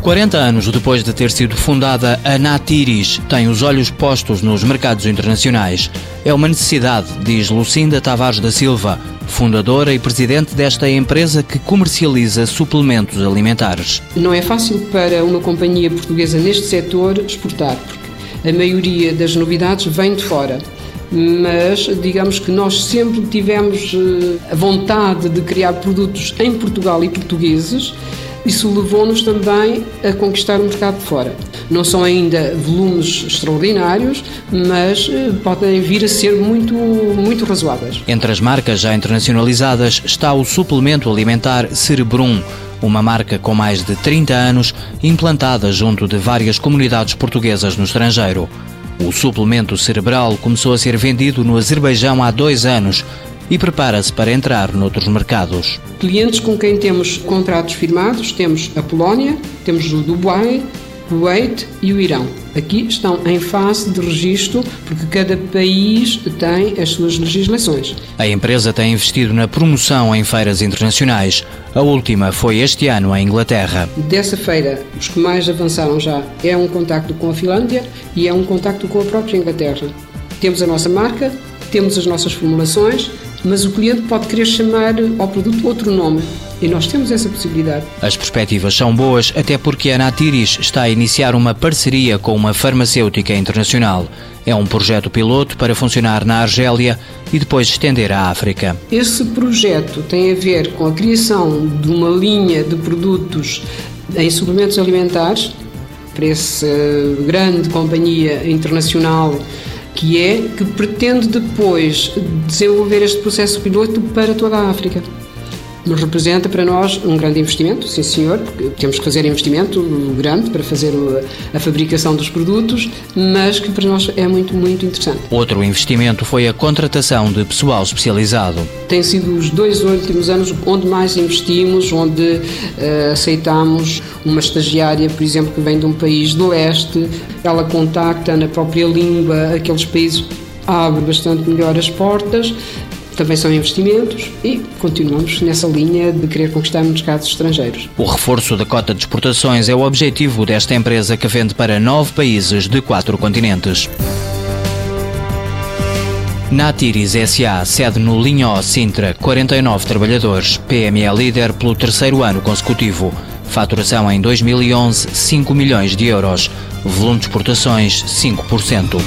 40 anos depois de ter sido fundada, a Natiris tem os olhos postos nos mercados internacionais. É uma necessidade, diz Lucinda Tavares da Silva, fundadora e presidente desta empresa que comercializa suplementos alimentares. Não é fácil para uma companhia portuguesa neste setor exportar, porque a maioria das novidades vem de fora mas digamos que nós sempre tivemos eh, a vontade de criar produtos em Portugal e portugueses isso levou-nos também a conquistar o mercado de fora. Não são ainda volumes extraordinários, mas eh, podem vir a ser muito, muito razoáveis. Entre as marcas já internacionalizadas está o suplemento alimentar Cerebrum, uma marca com mais de 30 anos, implantada junto de várias comunidades portuguesas no estrangeiro. O suplemento cerebral começou a ser vendido no Azerbaijão há dois anos e prepara-se para entrar noutros mercados. Clientes com quem temos contratos firmados, temos a Polónia, temos o Dubai, o Kuwait e o Irão. Aqui estão em fase de registro, porque cada país tem as suas legislações. A empresa tem investido na promoção em feiras internacionais. A última foi este ano em Inglaterra. Dessa feira, os que mais avançaram já é um contacto com a Finlândia e é um contacto com a própria Inglaterra. Temos a nossa marca, temos as nossas formulações, mas o cliente pode querer chamar ao produto outro nome. E nós temos essa possibilidade. As perspectivas são boas, até porque a Natiris está a iniciar uma parceria com uma farmacêutica internacional. É um projeto piloto para funcionar na Argélia e depois estender à África. Esse projeto tem a ver com a criação de uma linha de produtos em suplementos alimentares para essa grande companhia internacional que é que pretende depois desenvolver este processo piloto para toda a África mas representa para nós um grande investimento, sim senhor, porque temos que fazer investimento grande para fazer a fabricação dos produtos, mas que para nós é muito, muito interessante. Outro investimento foi a contratação de pessoal especializado. Tem sido os dois últimos anos onde mais investimos, onde uh, aceitamos uma estagiária, por exemplo, que vem de um país do leste, ela contacta na própria língua aqueles países abre bastante melhor as portas também são investimentos e continuamos nessa linha de querer conquistar mercados estrangeiros. O reforço da cota de exportações é o objetivo desta empresa que vende para nove países de quatro continentes. Natiris SA, sede no Linhó, Sintra, 49 trabalhadores, PME líder pelo terceiro ano consecutivo. Faturação em 2011, 5 milhões de euros. Volume de exportações, 5%.